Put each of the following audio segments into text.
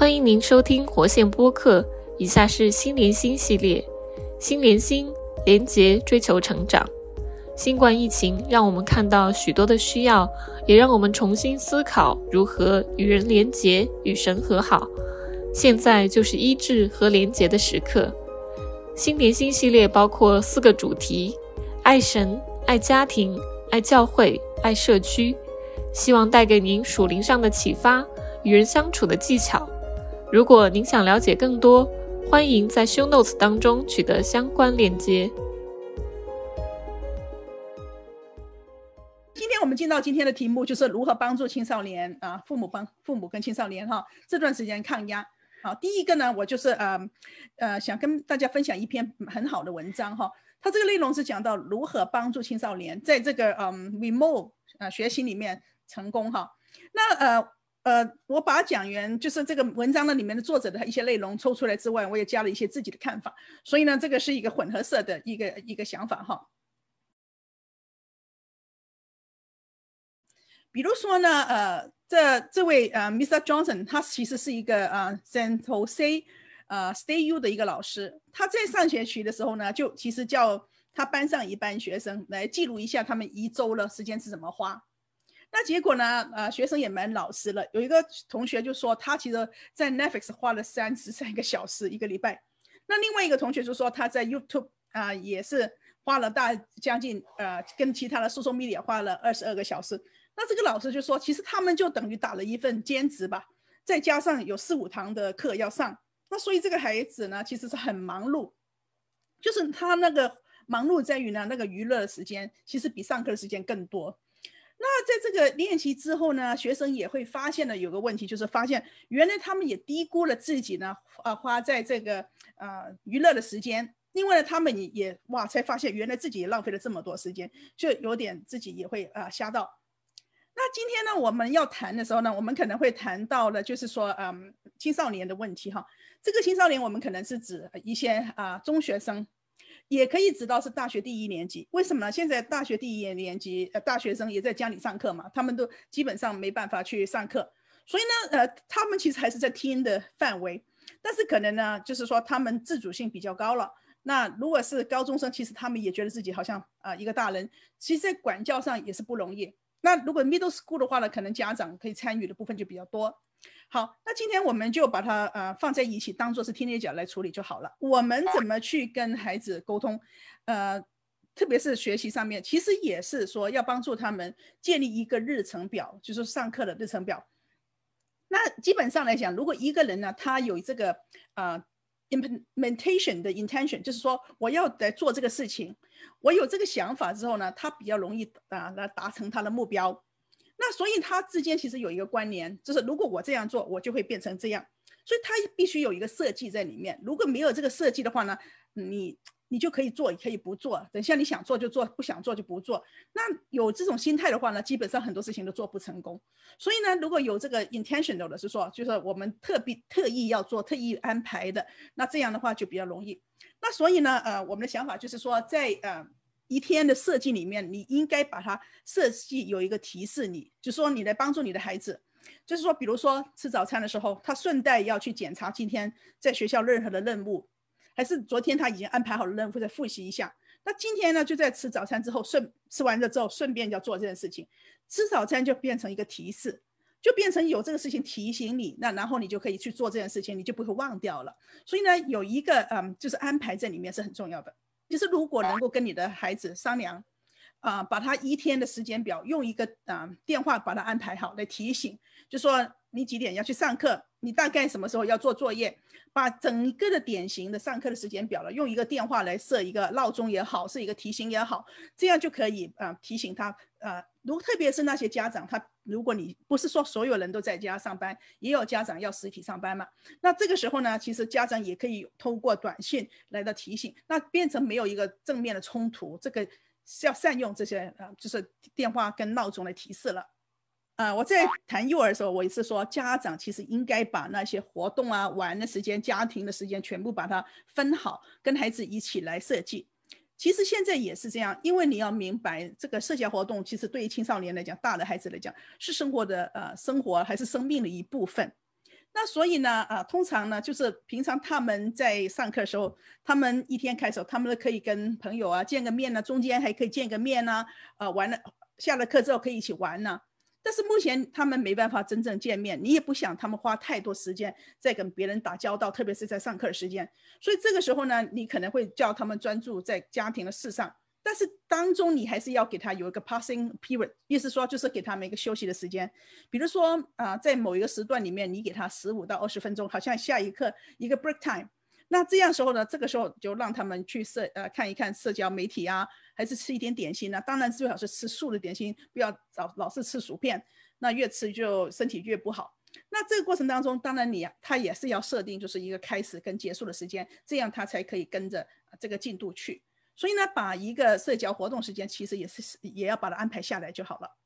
欢迎您收听活线播客。以下是心连心系列，心连心连结，追求成长。新冠疫情让我们看到许多的需要，也让我们重新思考如何与人连结、与神和好。现在就是医治和连结的时刻。心连心系列包括四个主题：爱神、爱家庭、爱教会、爱社区。希望带给您属灵上的启发，与人相处的技巧。如果您想了解更多，欢迎在 Show Notes 当中取得相关链接。今天我们进到今天的题目，就是如何帮助青少年啊，父母帮父母跟青少年哈这段时间抗压。好，第一个呢，我就是呃呃想跟大家分享一篇很好的文章哈，它这个内容是讲到如何帮助青少年在这个嗯 remote 啊学习里面成功哈。那呃。呃，我把讲员就是这个文章的里面的作者的一些内容抽出来之外，我也加了一些自己的看法，所以呢，这个是一个混合色的一个一个想法哈。比如说呢，呃，这这位呃，Mr. Johnson，他其实是一个呃，San Jose 呃 State U 的一个老师，他在上学期的时候呢，就其实叫他班上一班学生来记录一下他们一周的时间是怎么花。那结果呢？呃，学生也蛮老实了。有一个同学就说，他其实在 Netflix 花了三十三个小时一个礼拜。那另外一个同学就说，他在 YouTube 啊也是花了大将近呃，跟其他的 social media 花了二十二个小时。那这个老师就说，其实他们就等于打了一份兼职吧，再加上有四五堂的课要上。那所以这个孩子呢，其实是很忙碌，就是他那个忙碌在于呢，那个娱乐的时间其实比上课的时间更多。那在这个练习之后呢，学生也会发现了有个问题，就是发现原来他们也低估了自己呢，呃，花在这个呃娱乐的时间。另外呢，他们也也哇，才发现原来自己也浪费了这么多时间，就有点自己也会啊吓到。那今天呢，我们要谈的时候呢，我们可能会谈到了，就是说，嗯，青少年的问题哈。这个青少年，我们可能是指一些啊中学生。也可以知道是大学第一年级，为什么呢？现在大学第一年级呃大学生也在家里上课嘛，他们都基本上没办法去上课，所以呢，呃，他们其实还是在听的范围，但是可能呢，就是说他们自主性比较高了。那如果是高中生，其实他们也觉得自己好像啊一个大人，其实在管教上也是不容易。那如果 middle school 的话呢，可能家长可以参与的部分就比较多。好，那今天我们就把它呃放在一起，当做是听力角来处理就好了。我们怎么去跟孩子沟通？呃，特别是学习上面，其实也是说要帮助他们建立一个日程表，就是上课的日程表。那基本上来讲，如果一个人呢，他有这个呃 implementation 的 intention，就是说我要来做这个事情，我有这个想法之后呢，他比较容易啊来达成他的目标。那所以他之间其实有一个关联，就是如果我这样做，我就会变成这样，所以他必须有一个设计在里面。如果没有这个设计的话呢，你你就可以做，也可以不做。等下你想做就做，不想做就不做。那有这种心态的话呢，基本上很多事情都做不成功。所以呢，如果有这个 intentional 的是说，就是我们特别特意要做、特意安排的，那这样的话就比较容易。那所以呢，呃，我们的想法就是说，在呃。一天的设计里面，你应该把它设计有一个提示，你就说你来帮助你的孩子，就是说，比如说吃早餐的时候，他顺带要去检查今天在学校任何的任务，还是昨天他已经安排好了任务，再复习一下。那今天呢，就在吃早餐之后顺吃完了之后，顺便要做这件事情。吃早餐就变成一个提示，就变成有这个事情提醒你，那然后你就可以去做这件事情，你就不会忘掉了。所以呢，有一个嗯，就是安排在里面是很重要的。就是如果能够跟你的孩子商量，啊，把他一天的时间表用一个啊电话把他安排好，来提醒，就说你几点要去上课，你大概什么时候要做作业，把整个的典型的上课的时间表了，用一个电话来设一个闹钟也好，设一个提醒也好，这样就可以啊提醒他，呃，如特别是那些家长，他如果你不是说所有人都在家上班，也有家长要实体上班嘛，那这个时候呢，其实家长也可以通过短信来的提醒，那变成没有一个正面的冲突，这个是要善用这些啊，就是电话跟闹钟来提示了。啊，我在谈幼儿的时候，我也是说，家长其实应该把那些活动啊、玩的时间、家庭的时间全部把它分好，跟孩子一起来设计。其实现在也是这样，因为你要明白，这个社交活动其实对于青少年来讲，大的孩子来讲是生活的呃生活还是生命的一部分。那所以呢，啊，通常呢，就是平常他们在上课的时候，他们一天开始，他们都可以跟朋友啊见个面呢，中间还可以见个面呢，啊，完了下了课之后可以一起玩呢。但是目前他们没办法真正见面，你也不想他们花太多时间在跟别人打交道，特别是在上课的时间。所以这个时候呢，你可能会叫他们专注在家庭的事上。但是当中你还是要给他有一个 passing period，意思说就是给他们一个休息的时间。比如说啊，在某一个时段里面，你给他十五到二十分钟，好像下一课一个 break time。那这样时候呢，这个时候就让他们去社呃看一看社交媒体啊，还是吃一点点心呢？当然最好是吃素的点心，不要老老是吃薯片，那越吃就身体越不好。那这个过程当中，当然你他也是要设定就是一个开始跟结束的时间，这样他才可以跟着这个进度去。所以呢，把一个社交活动时间其实也是也要把它安排下来就好了。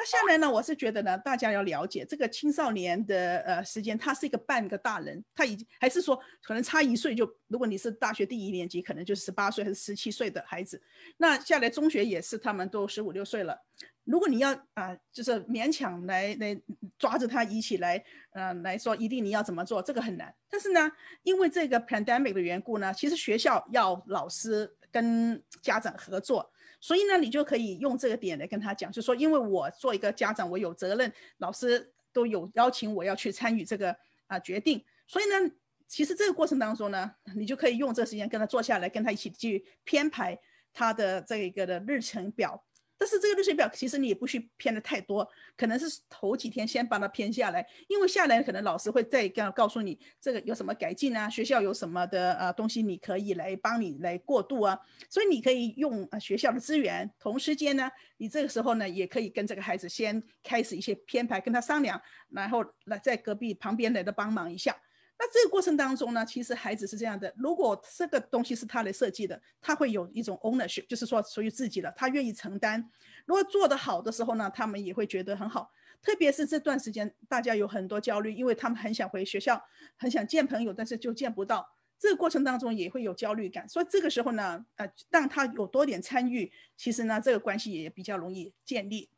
那下来呢，我是觉得呢，大家要了解这个青少年的呃时间，他是一个半个大人，他已经还是说可能差一岁就，如果你是大学第一年级，可能就是十八岁还是十七岁的孩子，那下来中学也是他们都十五六岁了。如果你要啊，就是勉强来来抓着他一起来，嗯，来说一定你要怎么做，这个很难。但是呢，因为这个 pandemic 的缘故呢，其实学校要老师。跟家长合作，所以呢，你就可以用这个点来跟他讲，就说，因为我做一个家长，我有责任，老师都有邀请我要去参与这个啊决定，所以呢，其实这个过程当中呢，你就可以用这个时间跟他坐下来，跟他一起去编排他的这一个的日程表。但是这个日程表其实你也不需偏的太多，可能是头几天先把它偏下来，因为下来可能老师会再告告诉你这个有什么改进啊，学校有什么的呃东西你可以来帮你来过渡啊，所以你可以用啊学校的资源，同时间呢，你这个时候呢也可以跟这个孩子先开始一些偏排，跟他商量，然后来在隔壁旁边来的帮忙一下。那这个过程当中呢，其实孩子是这样的：如果这个东西是他来设计的，他会有一种 ownership，就是说属于自己的，他愿意承担。如果做得好的时候呢，他们也会觉得很好。特别是这段时间，大家有很多焦虑，因为他们很想回学校，很想见朋友，但是就见不到。这个过程当中也会有焦虑感，所以这个时候呢，呃，让他有多点参与，其实呢，这个关系也比较容易建立。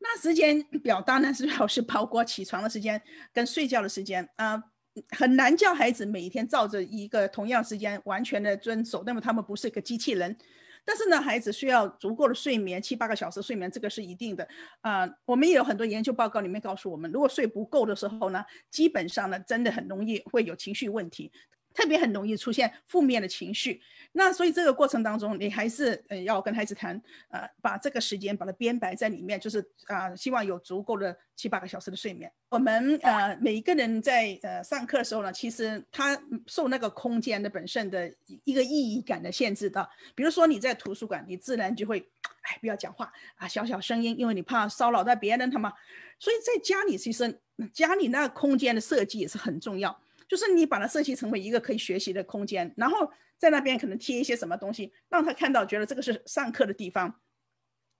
那时间表当然是要是包括起床的时间跟睡觉的时间啊，很难叫孩子每天照着一个同样时间完全的遵守，那么他们不是一个机器人。但是呢，孩子需要足够的睡眠，七八个小时睡眠，这个是一定的啊。我们也有很多研究报告里面告诉我们，如果睡不够的时候呢，基本上呢，真的很容易会有情绪问题。特别很容易出现负面的情绪，那所以这个过程当中，你还是呃要跟孩子谈，呃，把这个时间把它编排在里面，就是啊，希望有足够的七八个小时的睡眠。我们呃每一个人在呃上课的时候呢，其实他受那个空间的本身的一个意义感的限制的。比如说你在图书馆，你自然就会哎不要讲话啊，小小声音，因为你怕骚扰到别人，他嘛。所以在家里其实家里那个空间的设计也是很重要。就是你把它设计成为一个可以学习的空间，然后在那边可能贴一些什么东西，让他看到觉得这个是上课的地方，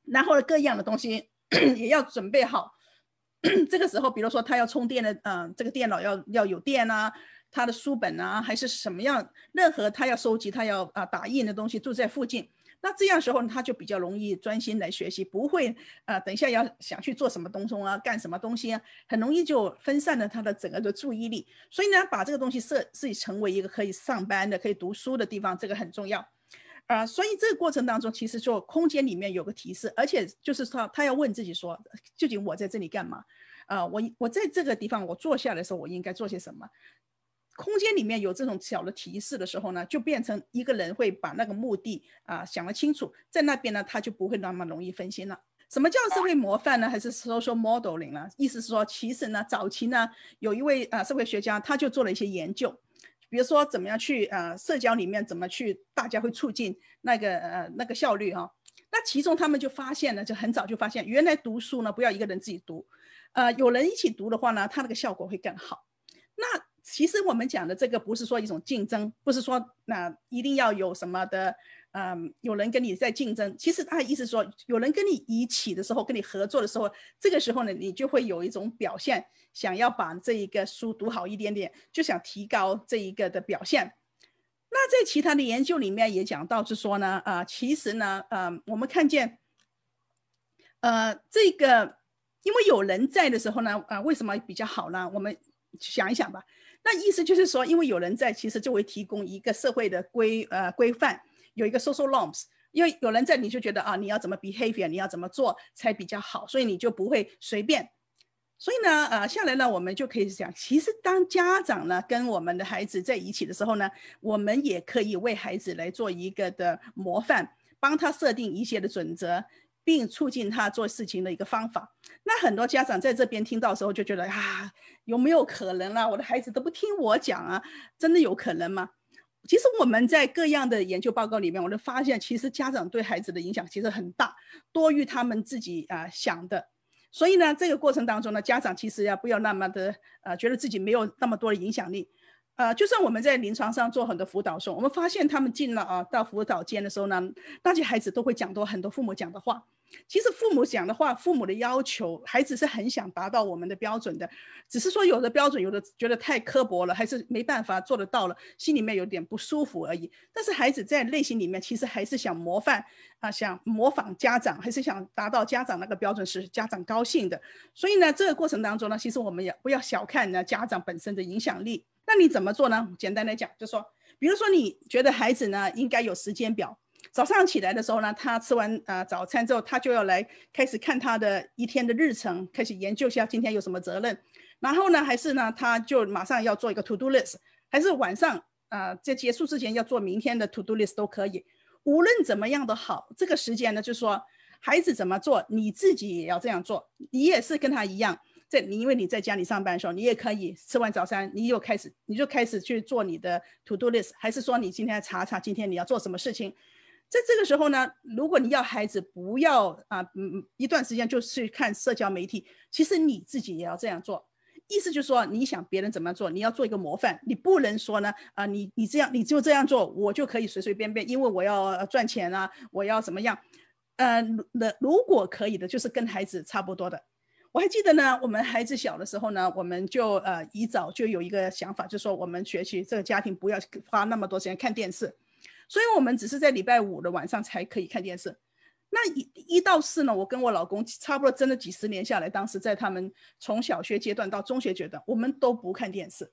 然后各样的东西 也要准备好。这个时候，比如说他要充电的，嗯，这个电脑要要有电啊，他的书本啊，还是什么样，任何他要收集、他要啊打印的东西，住在附近。那这样时候呢，他就比较容易专心来学习，不会啊，等一下要想去做什么东西啊，干什么东西啊，很容易就分散了他的整个的注意力。所以呢，把这个东西设自己成为一个可以上班的、可以读书的地方，这个很重要。啊，所以这个过程当中，其实就空间里面有个提示，而且就是说，他要问自己说，究竟我在这里干嘛？啊，我我在这个地方我坐下的时候，我应该做些什么？空间里面有这种小的提示的时候呢，就变成一个人会把那个目的啊想得清楚，在那边呢他就不会那么容易分心了。什么叫社会模范呢？还是说说 modeling 呢？意思是说，其实呢，早期呢有一位啊社会学家，他就做了一些研究，比如说怎么样去呃社交里面怎么去大家会促进那个呃那个效率哈。那其中他们就发现呢，就很早就发现，原来读书呢不要一个人自己读，呃有人一起读的话呢，他那个效果会更好。那其实我们讲的这个不是说一种竞争，不是说那一定要有什么的，嗯，有人跟你在竞争。其实他的意思说，有人跟你一起的时候，跟你合作的时候，这个时候呢，你就会有一种表现，想要把这一个书读好一点点，就想提高这一个的表现。那在其他的研究里面也讲到，是说呢，啊，其实呢，呃，我们看见，呃，这个。因为有人在的时候呢，啊，为什么比较好呢？我们想一想吧。那意思就是说，因为有人在，其实就会提供一个社会的规呃规范，有一个 social norms。因为有人在，你就觉得啊，你要怎么 behavior，你要怎么做才比较好，所以你就不会随便。所以呢，呃，下来呢，我们就可以讲，其实当家长呢跟我们的孩子在一起的时候呢，我们也可以为孩子来做一个的模范，帮他设定一些的准则，并促进他做事情的一个方法。那很多家长在这边听到时候就觉得啊，有没有可能啊？我的孩子都不听我讲啊，真的有可能吗？其实我们在各样的研究报告里面，我都发现，其实家长对孩子的影响其实很大，多于他们自己啊想的。所以呢，这个过程当中呢，家长其实要不要那么的呃，觉得自己没有那么多的影响力，呃，就算我们在临床上做很多辅导时候，我们发现他们进了啊到辅导间的时候呢，那些孩子都会讲多很多父母讲的话。其实父母讲的话，父母的要求，孩子是很想达到我们的标准的，只是说有的标准有的觉得太刻薄了，还是没办法做得到了，心里面有点不舒服而已。但是孩子在内心里面其实还是想模范啊，想模仿家长，还是想达到家长那个标准，使家长高兴的。所以呢，这个过程当中呢，其实我们也不要小看呢家长本身的影响力。那你怎么做呢？简单来讲，就说，比如说你觉得孩子呢应该有时间表。早上起来的时候呢，他吃完呃早餐之后，他就要来开始看他的一天的日程，开始研究一下今天有什么责任。然后呢，还是呢，他就马上要做一个 to do list，还是晚上啊在结束之前要做明天的 to do list 都可以。无论怎么样都好，这个时间呢，就是说孩子怎么做，你自己也要这样做。你也是跟他一样，在你因为你在家里上班的时候，你也可以吃完早餐，你又开始你就开始去做你的 to do list，还是说你今天查查今天你要做什么事情。在这个时候呢，如果你要孩子不要啊，嗯，一段时间就去看社交媒体，其实你自己也要这样做。意思就是说，你想别人怎么做，你要做一个模范，你不能说呢，啊，你你这样你就这样做，我就可以随随便便，因为我要赚钱啊，我要怎么样？呃，那如果可以的，就是跟孩子差不多的。我还记得呢，我们孩子小的时候呢，我们就呃一早就有一个想法，就说我们学习这个家庭不要花那么多时间看电视。所以我们只是在礼拜五的晚上才可以看电视。那一一到四呢，我跟我老公差不多真的几十年下来，当时在他们从小学阶段到中学阶段，我们都不看电视，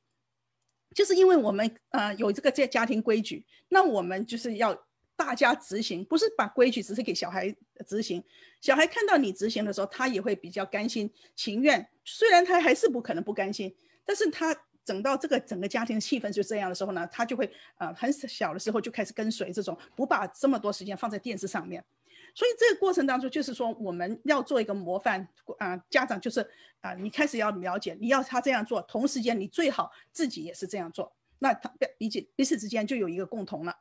就是因为我们呃有这个家家庭规矩，那我们就是要大家执行，不是把规矩只是给小孩执行。小孩看到你执行的时候，他也会比较甘心情愿，虽然他还是不可能不甘心，但是他。整到这个整个家庭气氛就这样的时候呢，他就会呃很小的时候就开始跟随这种，不把这么多时间放在电视上面。所以这个过程当中，就是说我们要做一个模范啊，家长就是啊，你开始要了解，你要他这样做，同时间你最好自己也是这样做，那他彼此彼此之间就有一个共同了。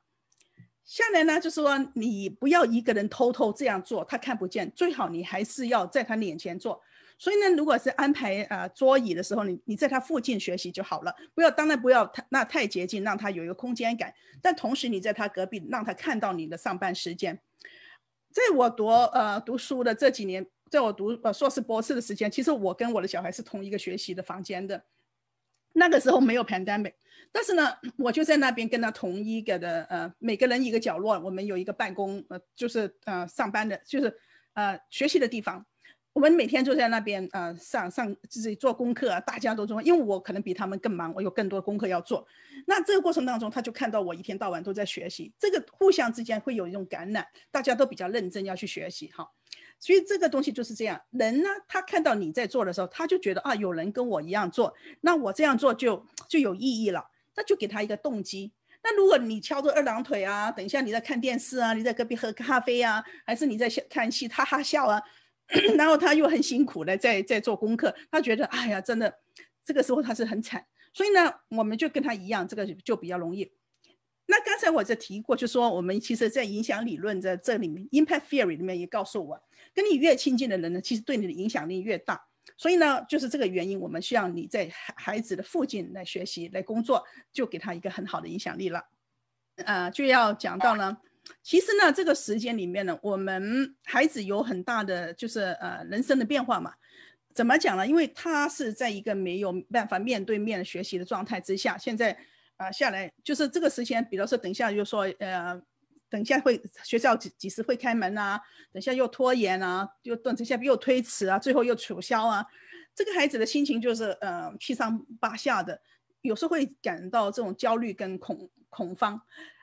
下来呢，就是说你不要一个人偷偷这样做，他看不见，最好你还是要在他脸前做。所以呢，如果是安排呃桌椅的时候，你你在他附近学习就好了，不要当然不要太那太接近，让他有一个空间感。但同时你在他隔壁，让他看到你的上班时间。在我读呃读书的这几年，在我读呃硕士博士的时间，其实我跟我的小孩是同一个学习的房间的。那个时候没有 pandemic，但是呢，我就在那边跟他同一个的呃每个人一个角落，我们有一个办公呃就是呃上班的，就是呃学习的地方。我们每天就在那边，呃，上上自己做功课啊，大家都做，因为我可能比他们更忙，我有更多功课要做。那这个过程当中，他就看到我一天到晚都在学习，这个互相之间会有一种感染，大家都比较认真要去学习，哈。所以这个东西就是这样，人呢，他看到你在做的时候，他就觉得啊，有人跟我一样做，那我这样做就就有意义了，那就给他一个动机。那如果你翘着二郎腿啊，等一下你在看电视啊，你在隔壁喝咖啡啊，还是你在看戏哈哈笑啊？然后他又很辛苦的在在做功课，他觉得哎呀，真的这个时候他是很惨，所以呢，我们就跟他一样，这个就比较容易。那刚才我在提过，就说我们其实，在影响理论在这里面，impact theory 里面也告诉我，跟你越亲近的人呢，其实对你的影响力越大。所以呢，就是这个原因，我们需要你在孩孩子的附近来学习、来工作，就给他一个很好的影响力了。呃，就要讲到呢。其实呢，这个时间里面呢，我们孩子有很大的就是呃人生的变化嘛。怎么讲呢？因为他是在一个没有办法面对面学习的状态之下，现在啊下来就是这个时间，比如说等一下就说呃。等一下会学校几几时会开门啊？等下又拖延啊，又等等下又推迟啊，最后又取消啊。这个孩子的心情就是呃七上八下的，有时候会感到这种焦虑跟恐恐慌，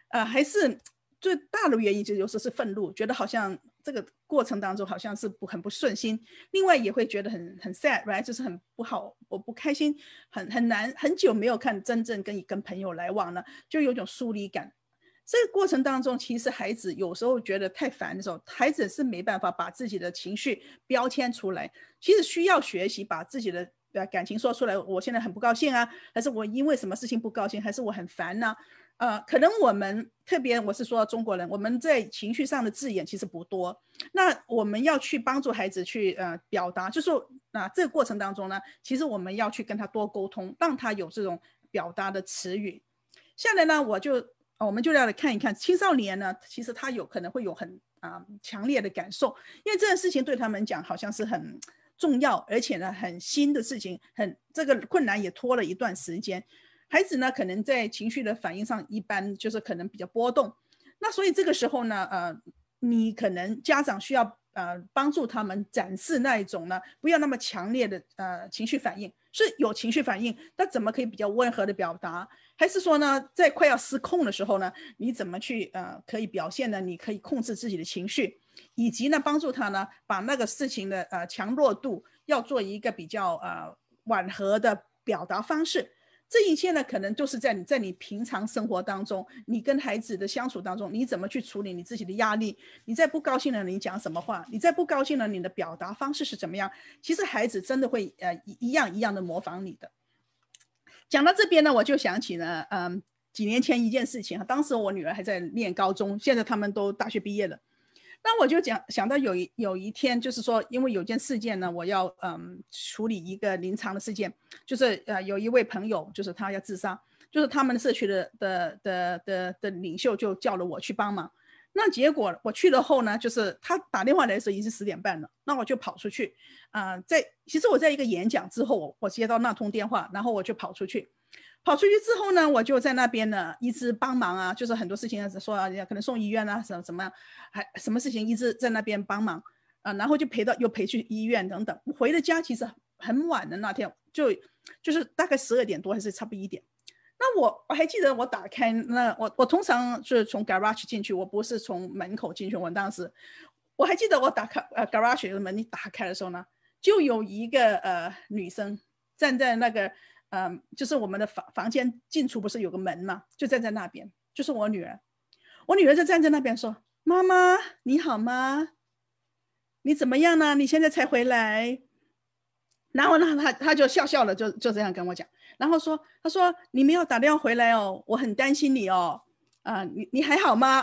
呃，还是最大的原因就有时候是愤怒，觉得好像这个过程当中好像是不很不顺心，另外也会觉得很很 sad，right，就是很不好，我不开心，很很难，很久没有看真正跟你跟朋友来往了，就有种疏离感。这个过程当中，其实孩子有时候觉得太烦的时候，孩子是没办法把自己的情绪标签出来。其实需要学习把自己的感情说出来。我现在很不高兴啊，还是我因为什么事情不高兴，还是我很烦呢？呃，可能我们特别我是说中国人，我们在情绪上的字眼其实不多。那我们要去帮助孩子去呃表达，就是说啊这个过程当中呢，其实我们要去跟他多沟通，让他有这种表达的词语。下来呢，我就。我们就要来看一看青少年呢，其实他有可能会有很啊强烈的感受，因为这件事情对他们讲好像是很重要，而且呢很新的事情，很这个困难也拖了一段时间。孩子呢可能在情绪的反应上一般就是可能比较波动，那所以这个时候呢，呃，你可能家长需要呃帮助他们展示那一种呢，不要那么强烈的呃情绪反应，是有情绪反应，那怎么可以比较温和的表达？还是说呢，在快要失控的时候呢，你怎么去呃可以表现呢？你可以控制自己的情绪，以及呢帮助他呢把那个事情的呃强弱度要做一个比较呃缓和的表达方式。这一切呢，可能都是在你在你平常生活当中，你跟孩子的相处当中，你怎么去处理你自己的压力？你在不高兴了，你讲什么话？你在不高兴了，你的表达方式是怎么样？其实孩子真的会呃一一样一样的模仿你的。讲到这边呢，我就想起了，嗯，几年前一件事情哈。当时我女儿还在念高中，现在他们都大学毕业了。那我就讲想到有一有一天，就是说，因为有件事件呢，我要嗯处理一个临床的事件，就是呃有一位朋友，就是他要自杀，就是他们社区的的的的的领袖就叫了我去帮忙。那结果我去了后呢，就是他打电话来的时候已经是十点半了，那我就跑出去。啊，在其实我在一个演讲之后，我接到那通电话，然后我就跑出去，跑出去之后呢，我就在那边呢一直帮忙啊，就是很多事情说啊，可能送医院啊，什么什么，还什么事情一直在那边帮忙啊，然后就陪到又陪去医院等等，回了家其实很晚的那天，就就是大概十二点多还是差不多一点。那我我还记得我打开那我我通常是从 garage 进去，我不是从门口进去，我当时我还记得我打开呃 garage 的门一打开的时候呢。就有一个呃女生站在那个嗯，就是我们的房房间进出不是有个门嘛，就站在那边，就是我女儿，我女儿就站在那边说：“妈妈你好吗？你怎么样呢？你现在才回来。”然后呢，她她就笑笑了，就就这样跟我讲，然后说：“她说你没有打电话回来哦，我很担心你哦，啊，你你还好吗？”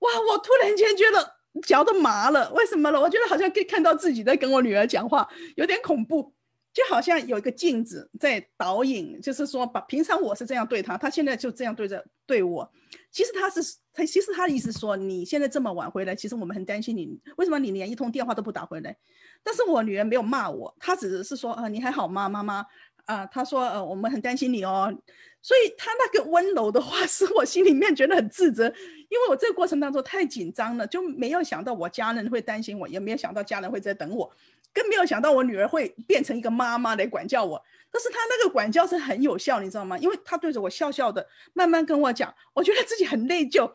哇，我突然间觉得。脚都麻了，为什么了？我觉得好像可以看到自己在跟我女儿讲话，有点恐怖，就好像有一个镜子在导引，就是说把平常我是这样对她，她现在就这样对着对我。其实他是他，其实他的意思说你现在这么晚回来，其实我们很担心你，为什么你连一通电话都不打回来？但是我女儿没有骂我，她只是说啊你还好吗，妈妈？啊，她说呃我们很担心你哦。所以她那个温柔的话，使我心里面觉得很自责，因为我这个过程当中太紧张了，就没有想到我家人会担心我，也没有想到家人会在等我，更没有想到我女儿会变成一个妈妈来管教我。但是她那个管教是很有效，你知道吗？因为她对着我笑笑的，慢慢跟我讲，我觉得自己很内疚。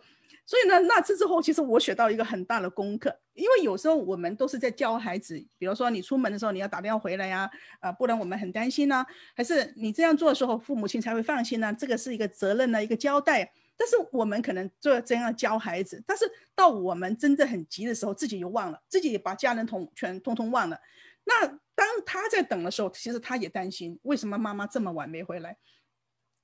所以呢，那次之后，其实我学到一个很大的功课，因为有时候我们都是在教孩子，比如说你出门的时候你要打电话回来呀，啊，不然我们很担心呢，还是你这样做的时候，父母亲才会放心呢？这个是一个责任的，一个交代。但是我们可能做这样教孩子，但是到我们真的很急的时候，自己又忘了，自己也把家人同全通通忘了。那当他在等的时候，其实他也担心，为什么妈妈这么晚没回来？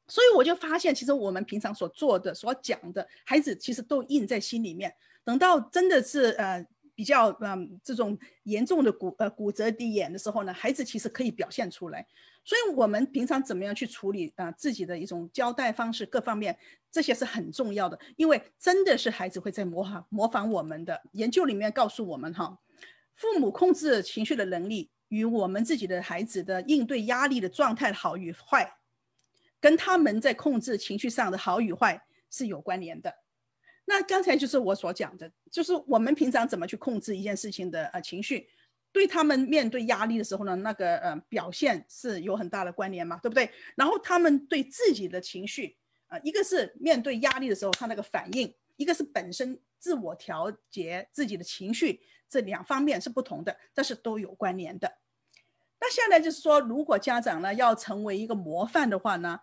所以我就发现，其实我们平常所做的、所讲的，孩子其实都印在心里面。等到真的是呃比较嗯这种严重的骨呃骨折的眼的时候呢，孩子其实可以表现出来。所以我们平常怎么样去处理啊自己的一种交代方式，各方面这些是很重要的，因为真的是孩子会在模仿模仿我们的。研究里面告诉我们哈，父母控制情绪的能力与我们自己的孩子的应对压力的状态好与坏。跟他们在控制情绪上的好与坏是有关联的。那刚才就是我所讲的，就是我们平常怎么去控制一件事情的呃情绪，对他们面对压力的时候呢，那个呃表现是有很大的关联嘛，对不对？然后他们对自己的情绪，呃，一个是面对压力的时候他那个反应，一个是本身自我调节自己的情绪，这两方面是不同的，但是都有关联的。那现在就是说，如果家长呢要成为一个模范的话呢？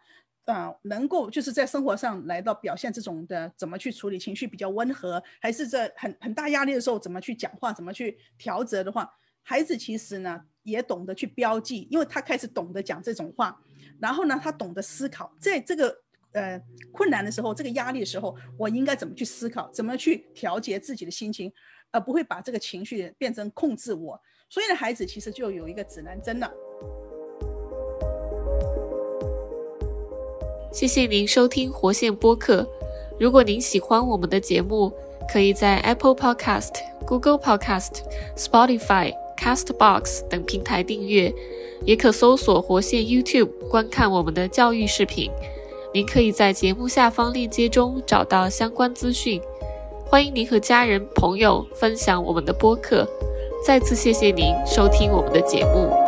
啊，能够就是在生活上来到表现这种的，怎么去处理情绪比较温和，还是在很很大压力的时候怎么去讲话，怎么去调节的话，孩子其实呢也懂得去标记，因为他开始懂得讲这种话，然后呢他懂得思考，在这个呃困难的时候，这个压力的时候，我应该怎么去思考，怎么去调节自己的心情，而不会把这个情绪变成控制我。所以呢，孩子其实就有一个指南针了。谢谢您收听活线播客。如果您喜欢我们的节目，可以在 Apple Podcast、Google Podcast、Spotify、Castbox 等平台订阅，也可搜索活线 YouTube 观看我们的教育视频。您可以在节目下方链接中找到相关资讯。欢迎您和家人朋友分享我们的播客。再次谢谢您收听我们的节目。